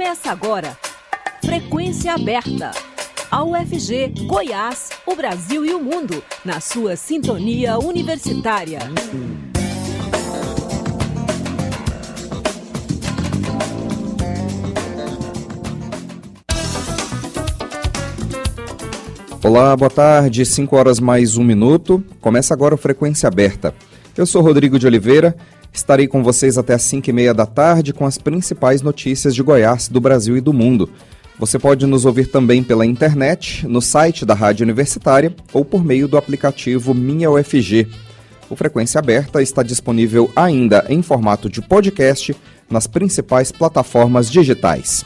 Começa agora. Frequência aberta. A UFG, Goiás, o Brasil e o mundo, na sua sintonia universitária. Olá, boa tarde, 5 horas mais um minuto. Começa agora o Frequência Aberta. Eu sou Rodrigo de Oliveira, estarei com vocês até as 5 e meia da tarde com as principais notícias de Goiás, do Brasil e do mundo. Você pode nos ouvir também pela internet, no site da Rádio Universitária ou por meio do aplicativo Minha UFG. O Frequência Aberta está disponível ainda em formato de podcast nas principais plataformas digitais.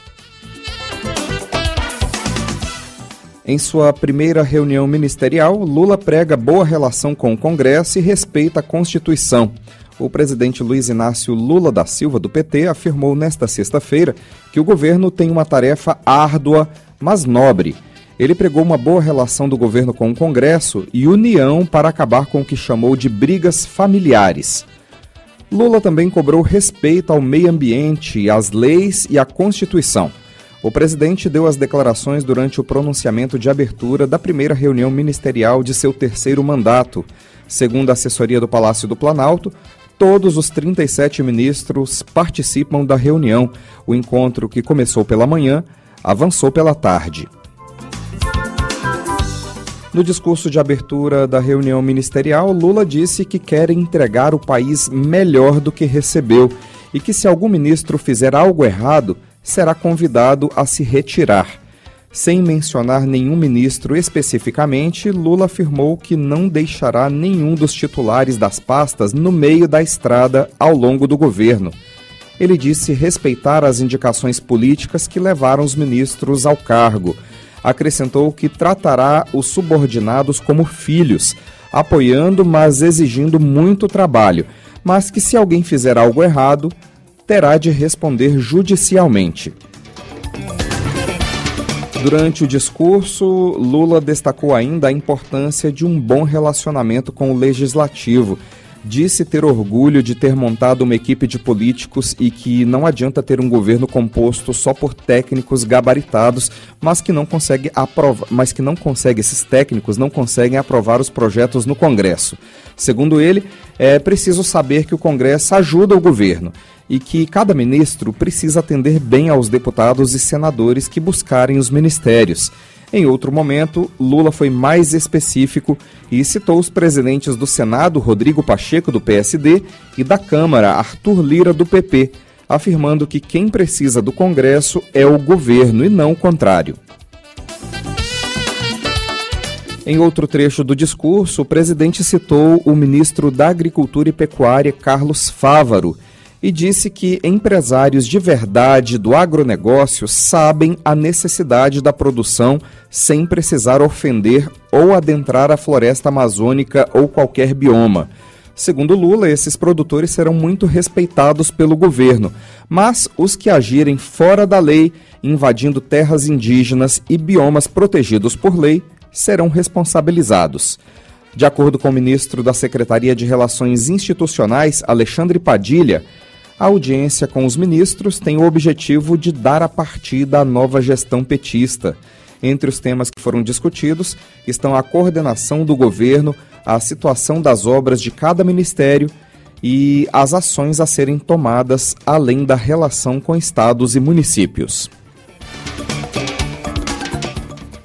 Em sua primeira reunião ministerial, Lula prega boa relação com o Congresso e respeita a Constituição. O presidente Luiz Inácio Lula da Silva, do PT, afirmou nesta sexta-feira que o governo tem uma tarefa árdua, mas nobre. Ele pregou uma boa relação do governo com o Congresso e união para acabar com o que chamou de brigas familiares. Lula também cobrou respeito ao meio ambiente, às leis e à Constituição. O presidente deu as declarações durante o pronunciamento de abertura da primeira reunião ministerial de seu terceiro mandato. Segundo a assessoria do Palácio do Planalto, todos os 37 ministros participam da reunião. O encontro, que começou pela manhã, avançou pela tarde. No discurso de abertura da reunião ministerial, Lula disse que quer entregar o país melhor do que recebeu e que, se algum ministro fizer algo errado, será convidado a se retirar. Sem mencionar nenhum ministro especificamente, Lula afirmou que não deixará nenhum dos titulares das pastas no meio da estrada ao longo do governo. Ele disse respeitar as indicações políticas que levaram os ministros ao cargo. Acrescentou que tratará os subordinados como filhos, apoiando, mas exigindo muito trabalho, mas que se alguém fizer algo errado, terá de responder judicialmente. Durante o discurso, Lula destacou ainda a importância de um bom relacionamento com o legislativo. Disse ter orgulho de ter montado uma equipe de políticos e que não adianta ter um governo composto só por técnicos gabaritados, mas que não consegue aprovar, mas que não consegue esses técnicos não conseguem aprovar os projetos no Congresso. Segundo ele, é preciso saber que o Congresso ajuda o governo e que cada ministro precisa atender bem aos deputados e senadores que buscarem os ministérios. Em outro momento, Lula foi mais específico e citou os presidentes do Senado, Rodrigo Pacheco, do PSD, e da Câmara, Arthur Lira, do PP, afirmando que quem precisa do Congresso é o governo e não o contrário. Em outro trecho do discurso, o presidente citou o ministro da Agricultura e Pecuária, Carlos Fávaro, e disse que empresários de verdade do agronegócio sabem a necessidade da produção sem precisar ofender ou adentrar a floresta amazônica ou qualquer bioma. Segundo Lula, esses produtores serão muito respeitados pelo governo, mas os que agirem fora da lei, invadindo terras indígenas e biomas protegidos por lei, serão responsabilizados. De acordo com o ministro da Secretaria de Relações Institucionais, Alexandre Padilha, a audiência com os ministros tem o objetivo de dar a partida à nova gestão petista. Entre os temas que foram discutidos estão a coordenação do governo, a situação das obras de cada ministério e as ações a serem tomadas além da relação com estados e municípios.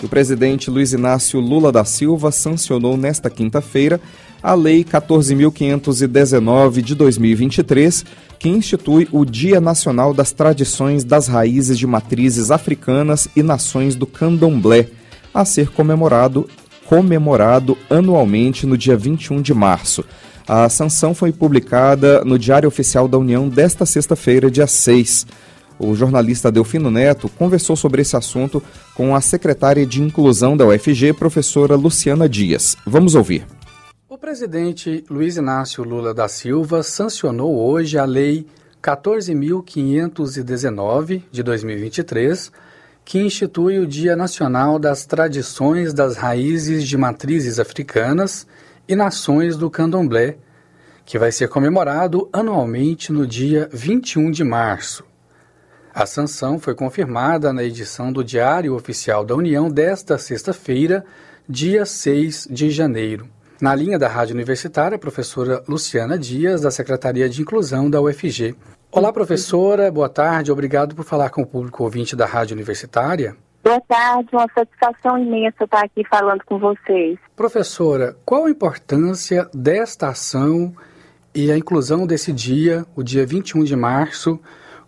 O presidente Luiz Inácio Lula da Silva sancionou nesta quinta-feira a Lei 14.519 de 2023, que institui o Dia Nacional das Tradições das Raízes de Matrizes Africanas e Nações do Candomblé, a ser comemorado, comemorado anualmente no dia 21 de março. A sanção foi publicada no Diário Oficial da União desta sexta-feira, dia 6. O jornalista Delfino Neto conversou sobre esse assunto com a secretária de Inclusão da UFG, professora Luciana Dias. Vamos ouvir. Presidente Luiz Inácio Lula da Silva sancionou hoje a Lei 14.519 de 2023, que institui o Dia Nacional das Tradições das Raízes de Matrizes Africanas e Nações do Candomblé, que vai ser comemorado anualmente no dia 21 de março. A sanção foi confirmada na edição do Diário Oficial da União desta sexta-feira, dia 6 de janeiro. Na linha da Rádio Universitária, a professora Luciana Dias, da Secretaria de Inclusão da UFG. Olá, professora, boa tarde, obrigado por falar com o público ouvinte da Rádio Universitária. Boa tarde, uma satisfação imensa estar aqui falando com vocês. Professora, qual a importância desta ação e a inclusão desse dia, o dia 21 de março,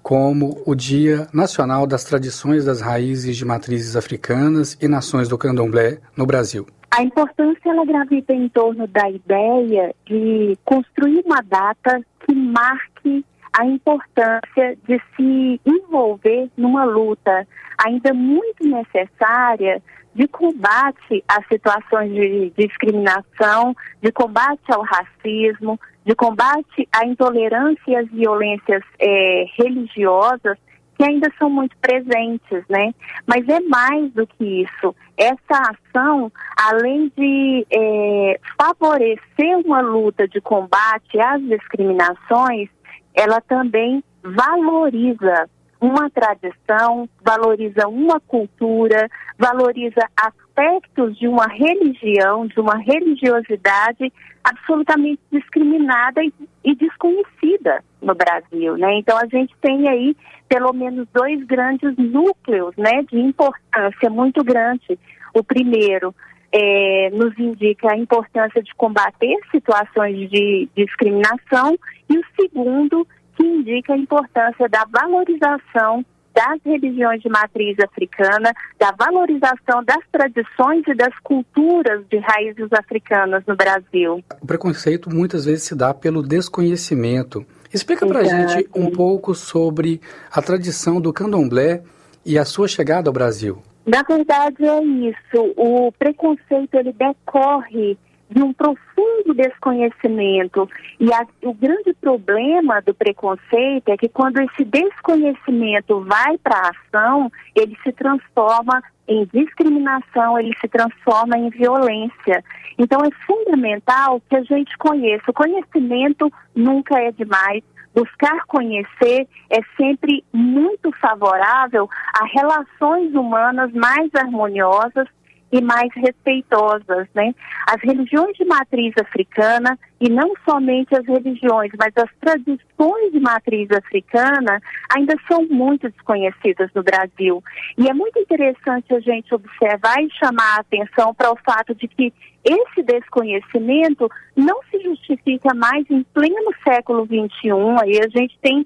como o Dia Nacional das Tradições das Raízes de Matrizes Africanas e Nações do Candomblé no Brasil? A importância ela gravita em torno da ideia de construir uma data que marque a importância de se envolver numa luta ainda muito necessária de combate às situações de discriminação, de combate ao racismo, de combate à intolerância e às violências é, religiosas que ainda são muito presentes, né? Mas é mais do que isso. Essa ação, além de é, favorecer uma luta de combate às discriminações, ela também valoriza uma tradição, valoriza uma cultura, valoriza aspectos de uma religião, de uma religiosidade absolutamente discriminada e, desconhecida no Brasil, né? Então a gente tem aí pelo menos dois grandes núcleos, né, de importância muito grande. O primeiro é, nos indica a importância de combater situações de discriminação e o segundo que indica a importância da valorização das religiões de matriz africana, da valorização das tradições e das culturas de raízes africanas no Brasil. O preconceito muitas vezes se dá pelo desconhecimento. Explica para a gente um pouco sobre a tradição do candomblé e a sua chegada ao Brasil. Na verdade é isso. O preconceito ele decorre de um profundo desconhecimento. E a, o grande problema do preconceito é que quando esse desconhecimento vai para a ação, ele se transforma em discriminação, ele se transforma em violência. Então é fundamental que a gente conheça. O conhecimento nunca é demais. Buscar conhecer é sempre muito favorável a relações humanas mais harmoniosas e mais respeitosas, né? As religiões de matriz africana e não somente as religiões, mas as tradições de matriz africana ainda são muito desconhecidas no Brasil. E é muito interessante a gente observar e chamar a atenção para o fato de que esse desconhecimento não se justifica mais em pleno século XXI. Aí a gente tem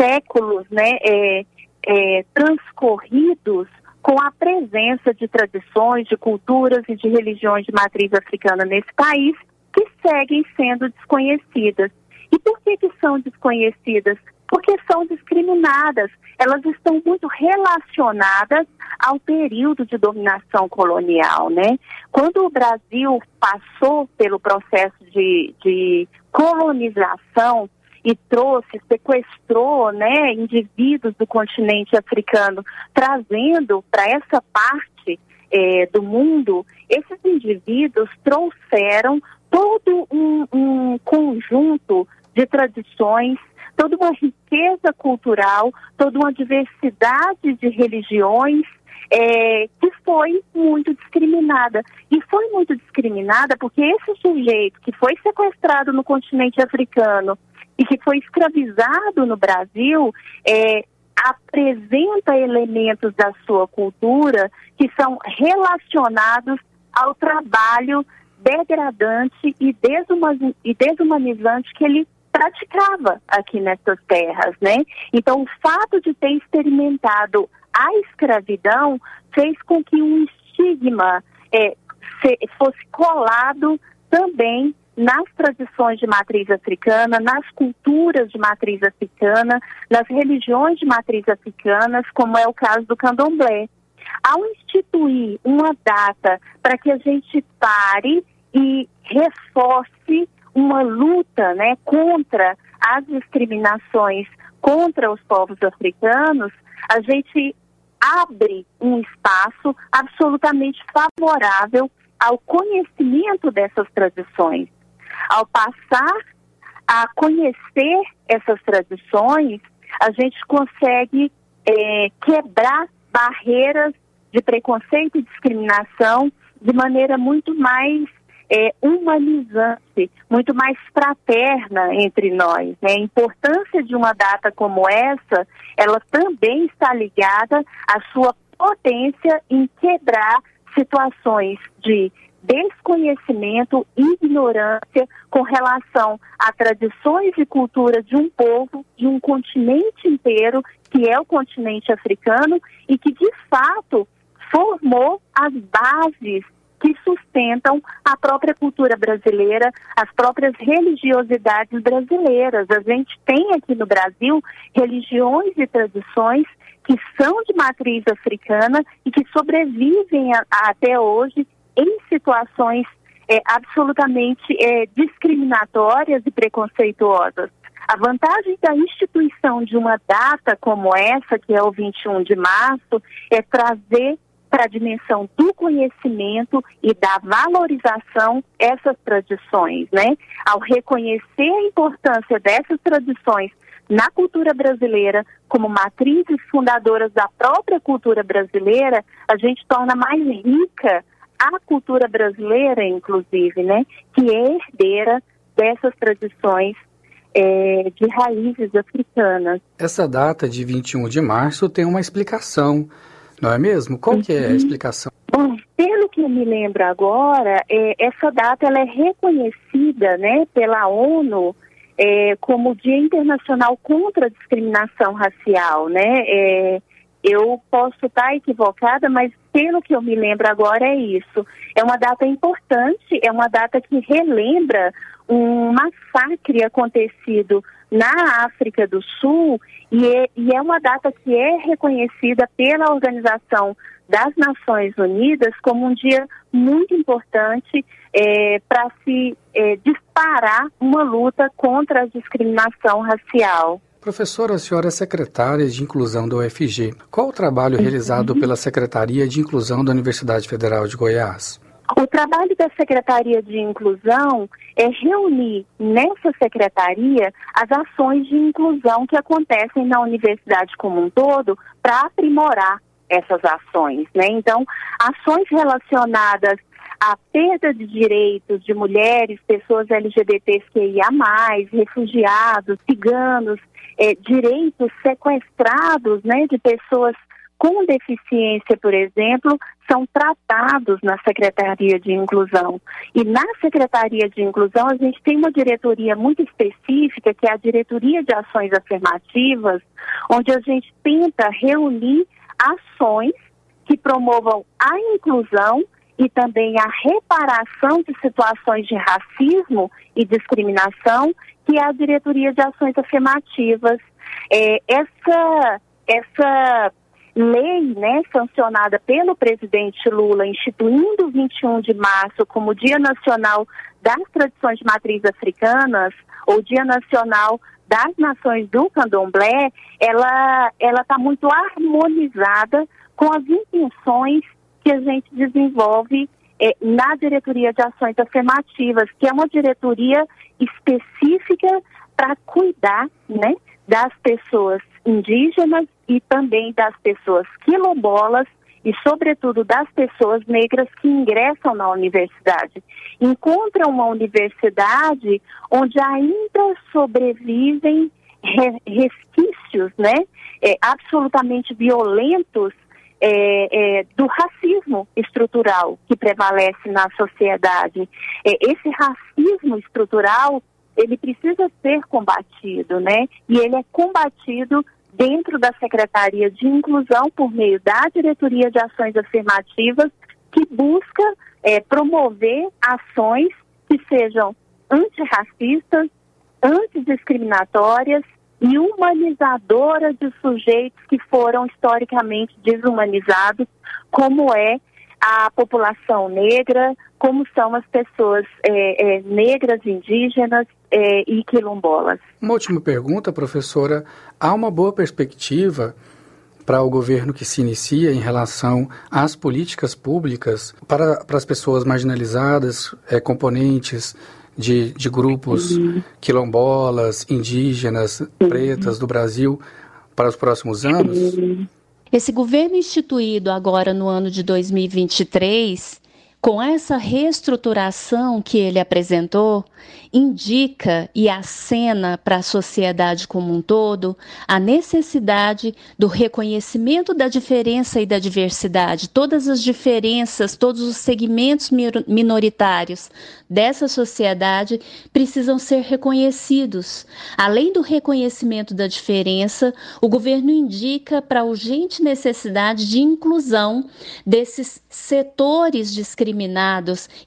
séculos, né, é, é, transcorridos com a presença de tradições, de culturas e de religiões de matriz africana nesse país que seguem sendo desconhecidas. E por que, que são desconhecidas? Porque são discriminadas. Elas estão muito relacionadas ao período de dominação colonial, né? Quando o Brasil passou pelo processo de, de colonização, e trouxe, sequestrou né, indivíduos do continente africano, trazendo para essa parte é, do mundo, esses indivíduos trouxeram todo um, um conjunto de tradições, toda uma riqueza cultural, toda uma diversidade de religiões é, que foi muito discriminada. E foi muito discriminada porque esse sujeito que foi sequestrado no continente africano e que foi escravizado no Brasil, é, apresenta elementos da sua cultura que são relacionados ao trabalho degradante e, desumanizante que ele praticava aqui nessas terras, né? Então, o fato de ter experimentado a escravidão fez com que um estigma é, se, fosse colado também nas tradições de matriz africana, nas culturas de matriz africana, nas religiões de matriz africanas, como é o caso do candomblé. Ao instituir uma data para que a gente pare e reforce uma luta né, contra as discriminações contra os povos africanos, a gente abre um espaço absolutamente favorável ao conhecimento dessas tradições. Ao passar a conhecer essas tradições, a gente consegue é, quebrar barreiras de preconceito e discriminação de maneira muito mais é, humanizante, muito mais fraterna entre nós. Né? A importância de uma data como essa, ela também está ligada à sua potência em quebrar situações de desconhecimento ignorância com relação a tradições e culturas de um povo, de um continente inteiro, que é o continente africano, e que de fato formou as bases que sustentam a própria cultura brasileira, as próprias religiosidades brasileiras. A gente tem aqui no Brasil religiões e tradições que são de matriz africana e que sobrevivem a, a, até hoje em situações é, absolutamente é, discriminatórias e preconceituosas. A vantagem da instituição de uma data como essa, que é o 21 de março, é trazer para a dimensão do conhecimento e da valorização essas tradições, né? Ao reconhecer a importância dessas tradições na cultura brasileira como matrizes fundadoras da própria cultura brasileira, a gente torna mais rica a cultura brasileira, inclusive, né? Que é herdeira dessas tradições é, de raízes africanas. Essa data de 21 de março tem uma explicação não é mesmo? Qual que é a uhum. explicação? Bom, pelo que eu me lembro agora, é, essa data ela é reconhecida né, pela ONU é, como Dia Internacional contra a Discriminação Racial, né? É, eu posso estar equivocada, mas pelo que eu me lembro agora é isso. É uma data importante, é uma data que relembra um massacre acontecido na África do Sul e é, e é uma data que é reconhecida pela Organização das Nações Unidas como um dia muito importante é, para se é, disparar uma luta contra a discriminação racial. Professora, a senhora é secretária de Inclusão da UFG. Qual o trabalho realizado uhum. pela Secretaria de Inclusão da Universidade Federal de Goiás? O trabalho da Secretaria de Inclusão é reunir nessa secretaria as ações de inclusão que acontecem na universidade como um todo para aprimorar essas ações, né? Então, ações relacionadas à perda de direitos de mulheres, pessoas LGBTQIA+, refugiados, ciganos, é, direitos sequestrados, né, de pessoas com deficiência, por exemplo, são tratados na Secretaria de Inclusão. E na Secretaria de Inclusão, a gente tem uma diretoria muito específica, que é a Diretoria de Ações Afirmativas, onde a gente tenta reunir ações que promovam a inclusão e também a reparação de situações de racismo e discriminação, que é a Diretoria de Ações Afirmativas. É, essa, essa lei né, sancionada pelo presidente Lula, instituindo o 21 de março como Dia Nacional das Tradições de Matriz Africanas, ou Dia Nacional das Nações do Candomblé, ela está muito harmonizada com as intenções que a gente desenvolve é, na Diretoria de Ações Afirmativas, que é uma diretoria específica para cuidar né, das pessoas indígenas e também das pessoas quilombolas e, sobretudo, das pessoas negras que ingressam na universidade. Encontram uma universidade onde ainda sobrevivem resquícios, né, é, absolutamente violentos é, é, do racismo estrutural que prevalece na sociedade. É, esse racismo estrutural ele precisa ser combatido, né? E ele é combatido dentro da Secretaria de Inclusão por meio da Diretoria de Ações Afirmativas, que busca é, promover ações que sejam antirracistas, antidiscriminatórias e humanizadoras de sujeitos que foram historicamente desumanizados, como é a população negra, como são as pessoas é, é, negras, indígenas é, e quilombolas. Uma última pergunta, professora. Há uma boa perspectiva para o governo que se inicia em relação às políticas públicas para, para as pessoas marginalizadas, é, componentes de, de grupos uhum. quilombolas, indígenas, uhum. pretas do Brasil, para os próximos anos? Esse governo instituído agora no ano de 2023, com essa reestruturação que ele apresentou, indica e acena para a sociedade como um todo a necessidade do reconhecimento da diferença e da diversidade. Todas as diferenças, todos os segmentos minoritários dessa sociedade precisam ser reconhecidos. Além do reconhecimento da diferença, o governo indica para a urgente necessidade de inclusão desses setores discriminados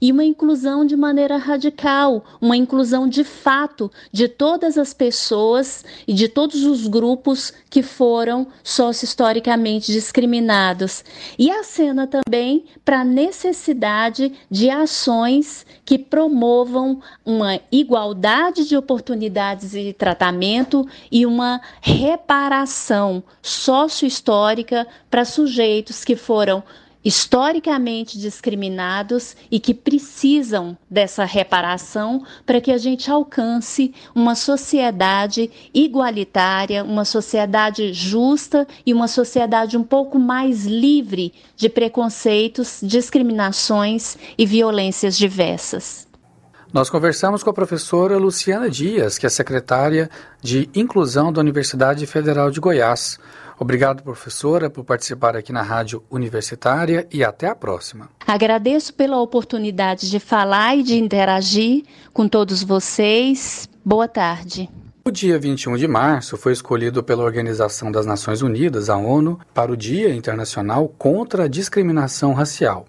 e uma inclusão de maneira radical, uma inclusão de fato de todas as pessoas e de todos os grupos que foram socio-historicamente discriminados. E acena também para a necessidade de ações que promovam uma igualdade de oportunidades de tratamento e uma reparação sócio-histórica para sujeitos que foram historicamente discriminados e que precisam dessa reparação para que a gente alcance uma sociedade igualitária, uma sociedade justa e uma sociedade um pouco mais livre de preconceitos, discriminações e violências diversas. Nós conversamos com a professora Luciana Dias, que é secretária de Inclusão da Universidade Federal de Goiás. Obrigado, professora, por participar aqui na Rádio Universitária e até a próxima. Agradeço pela oportunidade de falar e de interagir com todos vocês. Boa tarde. O dia 21 de março foi escolhido pela Organização das Nações Unidas, a ONU, para o Dia Internacional contra a Discriminação Racial.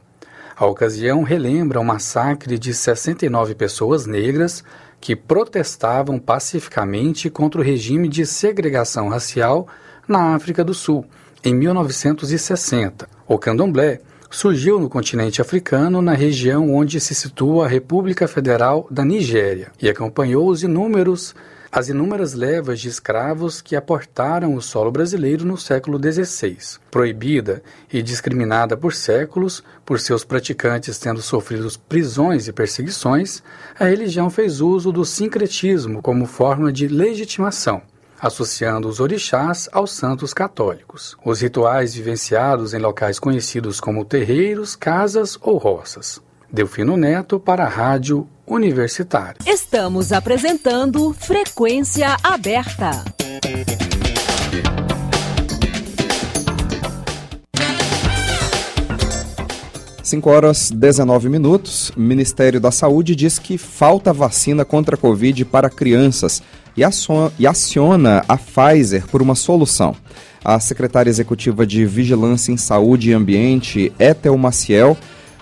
A ocasião relembra o massacre de 69 pessoas negras que protestavam pacificamente contra o regime de segregação racial na África do Sul, em 1960. O candomblé surgiu no continente africano, na região onde se situa a República Federal da Nigéria, e acompanhou os inúmeros as inúmeras levas de escravos que aportaram o solo brasileiro no século XVI. Proibida e discriminada por séculos, por seus praticantes tendo sofrido prisões e perseguições, a religião fez uso do sincretismo como forma de legitimação associando os orixás aos santos católicos. Os rituais vivenciados em locais conhecidos como terreiros, casas ou roças. Delfino Neto para a Rádio Universitária. Estamos apresentando Frequência Aberta. Cinco horas 19 minutos. Ministério da Saúde diz que falta vacina contra a Covid para crianças e aciona a Pfizer por uma solução. A secretária executiva de Vigilância em Saúde e Ambiente, Ethel Maciel,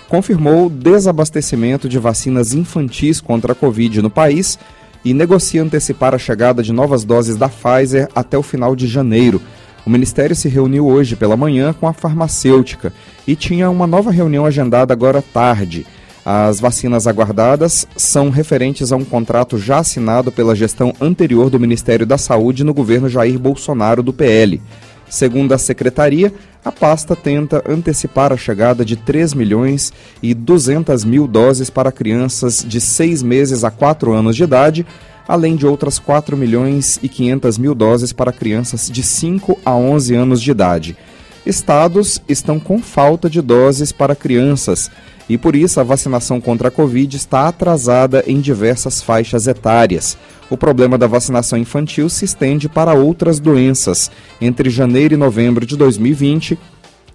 confirmou desabastecimento de vacinas infantis contra a Covid no país e negocia antecipar a chegada de novas doses da Pfizer até o final de janeiro. O Ministério se reuniu hoje pela manhã com a farmacêutica e tinha uma nova reunião agendada agora tarde. As vacinas aguardadas são referentes a um contrato já assinado pela gestão anterior do Ministério da Saúde no governo Jair Bolsonaro do PL. Segundo a secretaria, a pasta tenta antecipar a chegada de 3 milhões e 200 mil doses para crianças de 6 meses a 4 anos de idade, além de outras 4 milhões e 500 mil doses para crianças de 5 a 11 anos de idade. Estados estão com falta de doses para crianças e por isso a vacinação contra a Covid está atrasada em diversas faixas etárias. O problema da vacinação infantil se estende para outras doenças. Entre janeiro e novembro de 2020,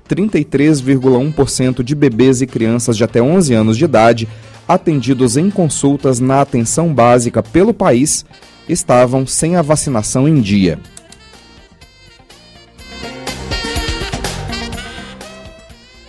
33,1% de bebês e crianças de até 11 anos de idade atendidos em consultas na atenção básica pelo país estavam sem a vacinação em dia.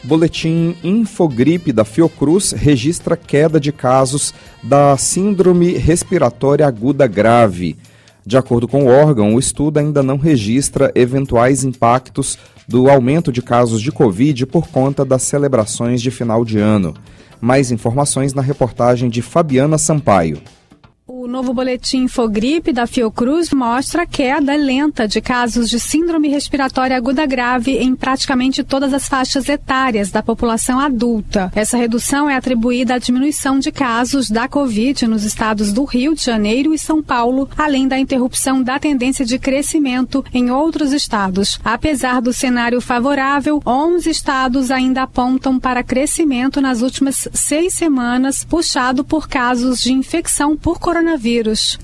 Boletim Infogripe da Fiocruz registra queda de casos da Síndrome Respiratória Aguda Grave. De acordo com o órgão, o estudo ainda não registra eventuais impactos do aumento de casos de Covid por conta das celebrações de final de ano. Mais informações na reportagem de Fabiana Sampaio. O novo boletim Infogripe da Fiocruz mostra queda lenta de casos de síndrome respiratória aguda grave em praticamente todas as faixas etárias da população adulta. Essa redução é atribuída à diminuição de casos da Covid nos estados do Rio de Janeiro e São Paulo, além da interrupção da tendência de crescimento em outros estados. Apesar do cenário favorável, 11 estados ainda apontam para crescimento nas últimas seis semanas, puxado por casos de infecção por coronavírus.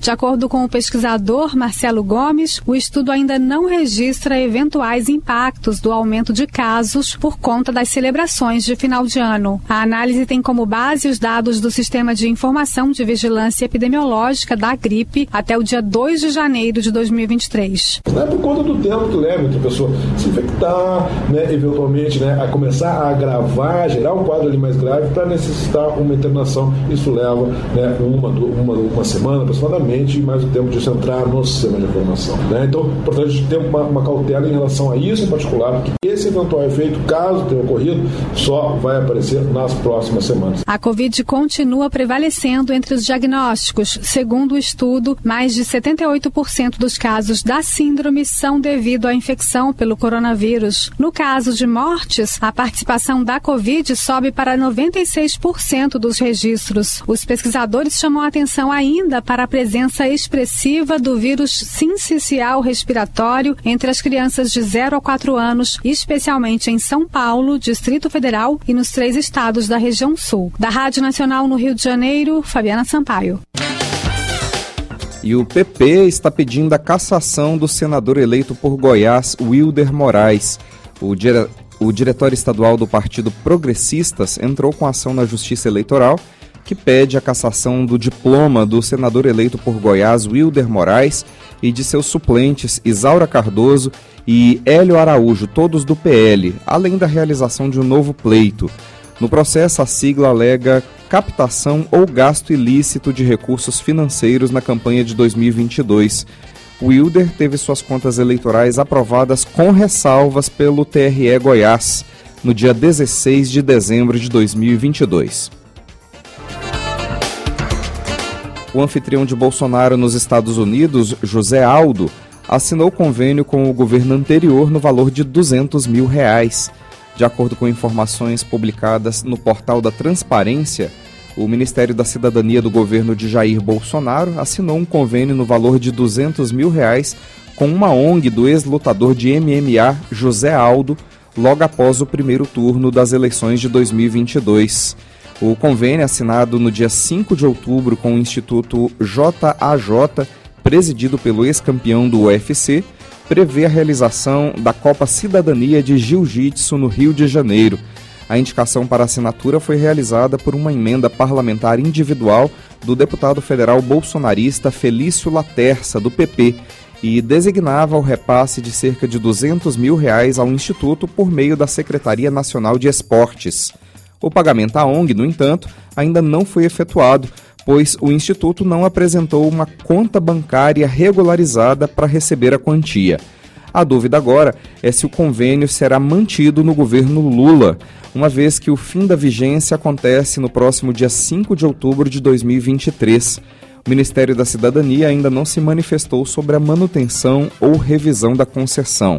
De acordo com o pesquisador Marcelo Gomes, o estudo ainda não registra eventuais impactos do aumento de casos por conta das celebrações de final de ano. A análise tem como base os dados do Sistema de Informação de Vigilância Epidemiológica da gripe até o dia 2 de janeiro de 2023. Não é por conta do tempo que leva a pessoa se infectar, né, eventualmente né, a começar a agravar, gerar um quadro ali mais grave para necessitar uma internação. Isso leva né, uma, uma, uma semana aproximadamente, e mais o tempo disso entrar no sistema de informação. Né? Então, importante ter uma, uma cautela em relação a isso em particular, porque esse eventual efeito, caso tenha ocorrido, só vai aparecer nas próximas semanas. A Covid continua prevalecendo entre os diagnósticos. Segundo o estudo, mais de 78% dos casos da síndrome são devido à infecção pelo coronavírus. No caso de mortes, a participação da Covid sobe para 96% dos registros. Os pesquisadores chamam a atenção ainda para a presença expressiva do vírus sincicial respiratório entre as crianças de 0 a 4 anos, especialmente em São Paulo, Distrito Federal e nos três estados da região sul. Da Rádio Nacional no Rio de Janeiro, Fabiana Sampaio. E o PP está pedindo a cassação do senador eleito por Goiás, Wilder Moraes. O, dire... o estadual do Partido Progressistas entrou com ação na Justiça Eleitoral que pede a cassação do diploma do senador eleito por Goiás, Wilder Moraes, e de seus suplentes Isaura Cardoso e Hélio Araújo, todos do PL, além da realização de um novo pleito. No processo, a sigla alega captação ou gasto ilícito de recursos financeiros na campanha de 2022. Wilder teve suas contas eleitorais aprovadas com ressalvas pelo TRE Goiás no dia 16 de dezembro de 2022. O anfitrião de Bolsonaro nos Estados Unidos, José Aldo, assinou convênio com o governo anterior no valor de 200 mil reais. De acordo com informações publicadas no portal da Transparência, o Ministério da Cidadania do governo de Jair Bolsonaro assinou um convênio no valor de 200 mil reais com uma ONG do ex-lutador de MMA José Aldo, logo após o primeiro turno das eleições de 2022. O convênio assinado no dia 5 de outubro com o Instituto JAJ, presidido pelo ex-campeão do UFC, prevê a realização da Copa Cidadania de Jiu-Jitsu no Rio de Janeiro. A indicação para assinatura foi realizada por uma emenda parlamentar individual do deputado federal bolsonarista Felício Laterça, do PP, e designava o repasse de cerca de 200 mil reais ao Instituto por meio da Secretaria Nacional de Esportes. O pagamento à ONG, no entanto, ainda não foi efetuado, pois o Instituto não apresentou uma conta bancária regularizada para receber a quantia. A dúvida agora é se o convênio será mantido no governo Lula, uma vez que o fim da vigência acontece no próximo dia 5 de outubro de 2023. O Ministério da Cidadania ainda não se manifestou sobre a manutenção ou revisão da concessão.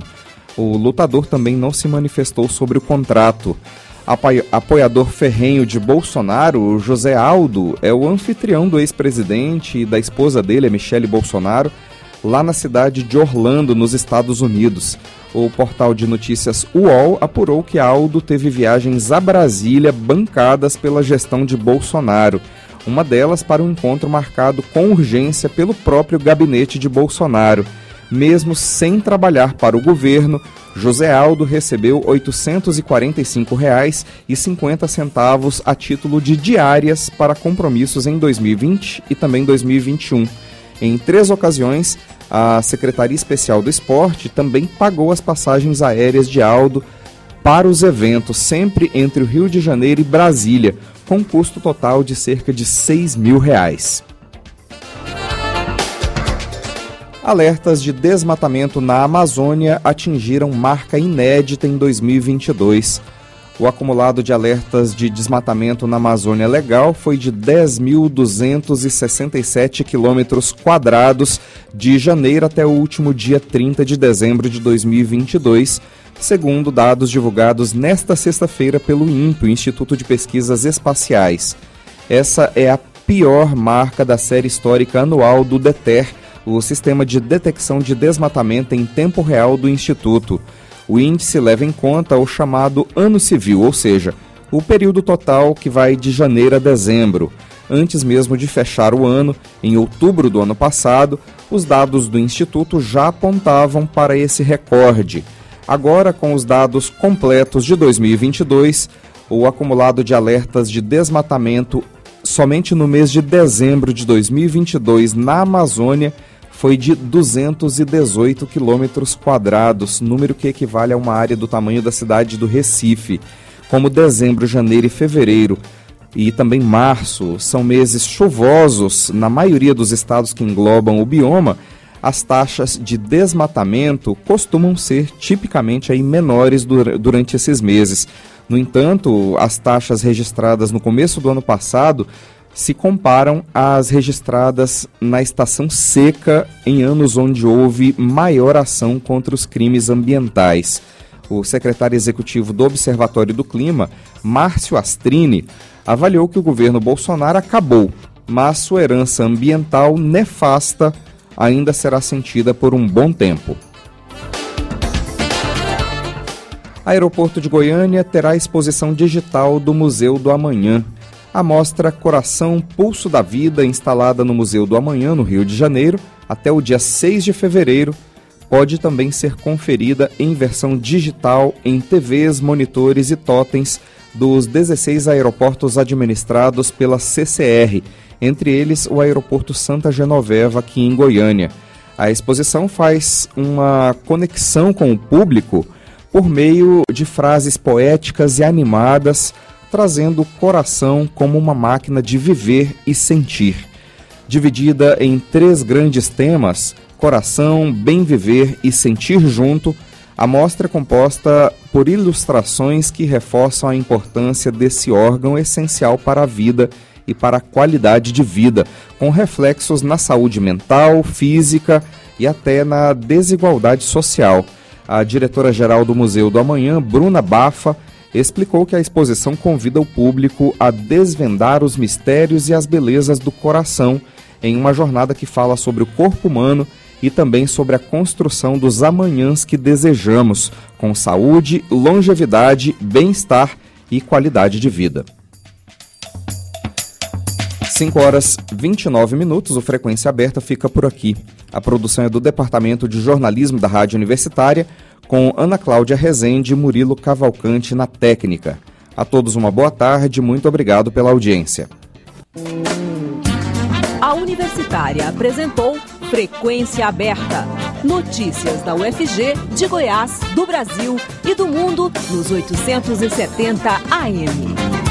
O lutador também não se manifestou sobre o contrato apoiador ferrenho de Bolsonaro, José Aldo, é o anfitrião do ex-presidente e da esposa dele, Michele Bolsonaro, lá na cidade de Orlando, nos Estados Unidos. O portal de notícias UOL apurou que Aldo teve viagens a Brasília bancadas pela gestão de Bolsonaro. Uma delas para um encontro marcado com urgência pelo próprio gabinete de Bolsonaro. Mesmo sem trabalhar para o governo, José Aldo recebeu R$ 845,50 a título de diárias para compromissos em 2020 e também 2021. Em três ocasiões, a Secretaria Especial do Esporte também pagou as passagens aéreas de Aldo para os eventos, sempre entre o Rio de Janeiro e Brasília, com custo total de cerca de 6 mil reais. Alertas de desmatamento na Amazônia atingiram marca inédita em 2022. o acumulado de alertas de desmatamento na Amazônia Legal foi de 10.267 quilômetros quadrados de janeiro até o último dia 30 de dezembro de 2022, segundo dados divulgados nesta sexta-feira pelo INPE, Instituto de Pesquisas Espaciais. Essa é a pior marca da série histórica anual do DETER, o Sistema de Detecção de Desmatamento em Tempo Real do Instituto. O índice leva em conta o chamado ano civil, ou seja, o período total que vai de janeiro a dezembro. Antes mesmo de fechar o ano, em outubro do ano passado, os dados do Instituto já apontavam para esse recorde. Agora, com os dados completos de 2022, o acumulado de alertas de desmatamento somente no mês de dezembro de 2022 na Amazônia foi de 218 quilômetros quadrados, número que equivale a uma área do tamanho da cidade do Recife. Como dezembro, janeiro e fevereiro e também março são meses chuvosos na maioria dos estados que englobam o bioma, as taxas de desmatamento costumam ser tipicamente aí menores durante esses meses. No entanto, as taxas registradas no começo do ano passado se comparam às registradas na estação seca em anos onde houve maior ação contra os crimes ambientais. O secretário executivo do Observatório do Clima, Márcio Astrini, avaliou que o governo Bolsonaro acabou, mas sua herança ambiental nefasta ainda será sentida por um bom tempo. Aeroporto de Goiânia terá exposição digital do Museu do Amanhã. A mostra Coração Pulso da Vida, instalada no Museu do Amanhã, no Rio de Janeiro, até o dia 6 de fevereiro, pode também ser conferida em versão digital em TVs, monitores e totens dos 16 aeroportos administrados pela CCR, entre eles o Aeroporto Santa Genoveva, aqui em Goiânia. A exposição faz uma conexão com o público por meio de frases poéticas e animadas trazendo o coração como uma máquina de viver e sentir. Dividida em três grandes temas: coração, bem viver e sentir junto, a mostra é composta por ilustrações que reforçam a importância desse órgão essencial para a vida e para a qualidade de vida, com reflexos na saúde mental, física e até na desigualdade social. A diretora-geral do Museu do Amanhã, Bruna Bafa, explicou que a exposição convida o público a desvendar os mistérios e as belezas do coração em uma jornada que fala sobre o corpo humano e também sobre a construção dos amanhãs que desejamos, com saúde, longevidade, bem-estar e qualidade de vida. 5 horas 29 minutos, o Frequência Aberta fica por aqui. A produção é do Departamento de Jornalismo da Rádio Universitária com Ana Cláudia Rezende e Murilo Cavalcante na técnica. A todos uma boa tarde, muito obrigado pela audiência. A Universitária apresentou Frequência Aberta. Notícias da UFG, de Goiás, do Brasil e do mundo nos 870 AM.